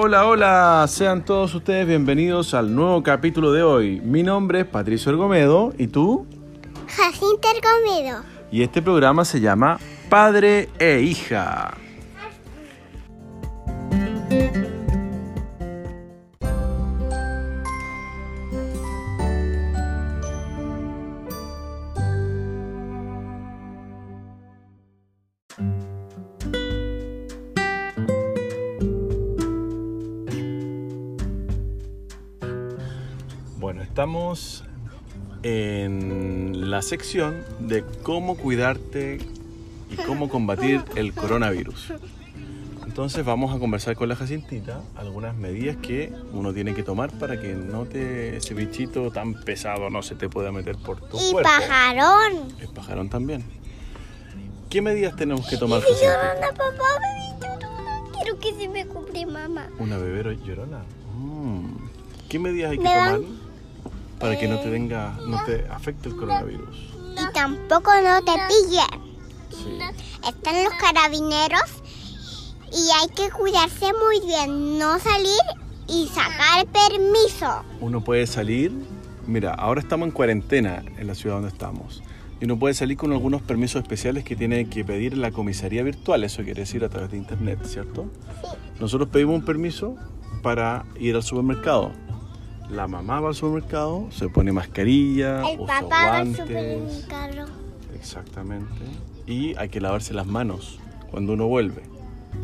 Hola, hola, sean todos ustedes bienvenidos al nuevo capítulo de hoy. Mi nombre es Patricio Ergomedo y tú. Jacinta Ergomedo. Y este programa se llama Padre e Hija. Estamos en la sección de cómo cuidarte y cómo combatir el coronavirus. Entonces vamos a conversar con la Jacintita algunas medidas que uno tiene que tomar para que no te ese bichito tan pesado no se te pueda meter por tu Y cuerpo. pajarón. El pajarón también. ¿Qué medidas tenemos que tomar? Jacintita? llorando, papá, bebé, llorona. Quiero que se me cumple mamá. Una bebé llorona. Mm. ¿Qué medidas hay que tomar para que no te venga, no te afecte el coronavirus? Y tampoco no te pillen. Sí. Están los carabineros y hay que cuidarse muy bien. No salir y sacar permiso. Uno puede salir, mira, ahora estamos en cuarentena en la ciudad donde estamos. Y uno puede salir con algunos permisos especiales que tiene que pedir en la comisaría virtual, eso quiere decir a través de internet, ¿cierto? Nosotros pedimos un permiso para ir al supermercado. La mamá va al supermercado, se pone mascarilla, El usa papá va al guantes. supermercado. Exactamente. Y hay que lavarse las manos cuando uno vuelve.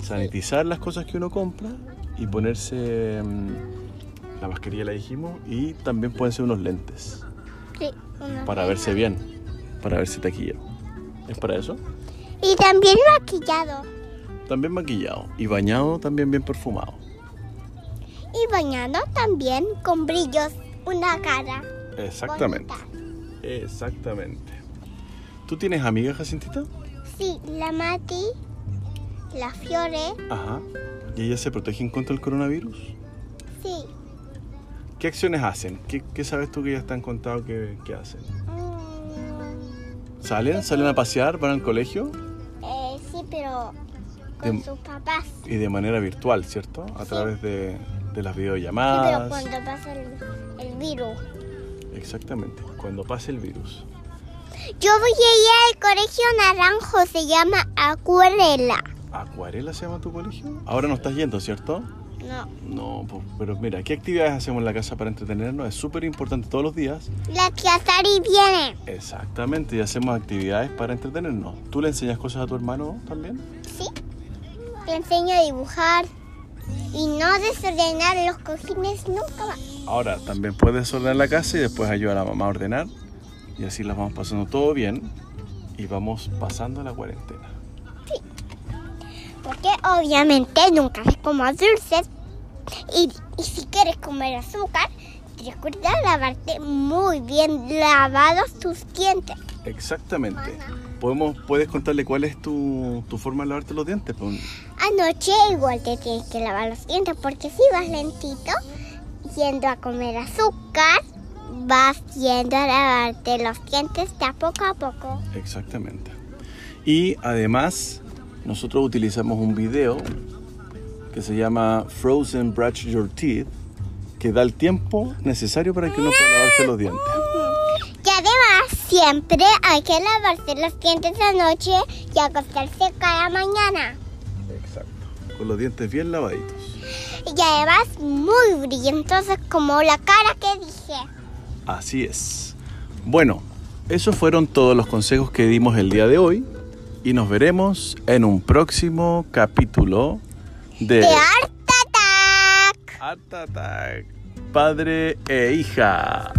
Sanitizar las cosas que uno compra y ponerse mm, la mascarilla, la dijimos, y también pueden ser unos lentes Sí, para verse bien, para verse taquilla. ¿Es para eso? Y también maquillado. También maquillado y bañado, también bien perfumado. Y bañado también con brillos. Una cara. Exactamente. bonita. Exactamente. ¿Tú tienes amigas, Jacintita? Sí, la Mati, la Fiore, Ajá. ¿Y ellas se protegen contra el coronavirus? sí. ¿Qué acciones hacen? ¿Qué, qué sabes tú que ellas te han contado que, que hacen? Mm, ¿Salen? ¿Salen a pasear? ¿Van al colegio? eh, sí, pero con De- sus papás. Y de manera virtual, ¿cierto? A Sí. través de, de las Sí, pero videollamadas. cuando pasa el, el virus. Exactamente, cuando pase el virus. Yo voy a ir al colegio naranjo, se llama Acuarela. ¿Acuarela se llama tu colegio? Ahora no estás yendo, ¿cierto? No, No, pues, pero mira, ¿qué actividades hacemos en la casa para entretenernos? Es súper importante todos los días. la tía Sari viene. Exactamente, y hacemos actividades para entretenernos. ¿Tú le enseñas cosas a tu hermano también? Sí. Le enseño a dibujar y no desordenar los cojines nunca más. Ahora, también puedes ordenar la casa y después ayudar a la mamá a ordenar. Y así las vamos pasando todo bien y vamos pasando la cuarentena. Porque obviamente nunca se coma dulces. Y, y si quieres comer azúcar, recuerda lavarte muy bien lavados tus dientes. Exactamente. Podemos, ¿Puedes contarle cuál es tu, tu forma de lavarte los dientes? Anoche igual te tienes que lavar los dientes porque si vas lentito, yendo a comer azúcar, vas yendo a lavarte los dientes de a poco a poco. Exactamente. Y además, nosotros utilizamos un video que se llama Frozen Brush Your Teeth, que da el tiempo necesario para que uno pueda lavarse los dientes. Y además, siempre hay que lavarse los dientes anoche y acostarse cada mañana. Con los dientes bien lavaditos. Y además, muy brillantosos como la cara que dije. Así es. Bueno, esos fueron todos los consejos que dimos el día de hoy y nos veremos en un próximo capítulo de ¡De Art Attack! Art Attack, Padre e Hija.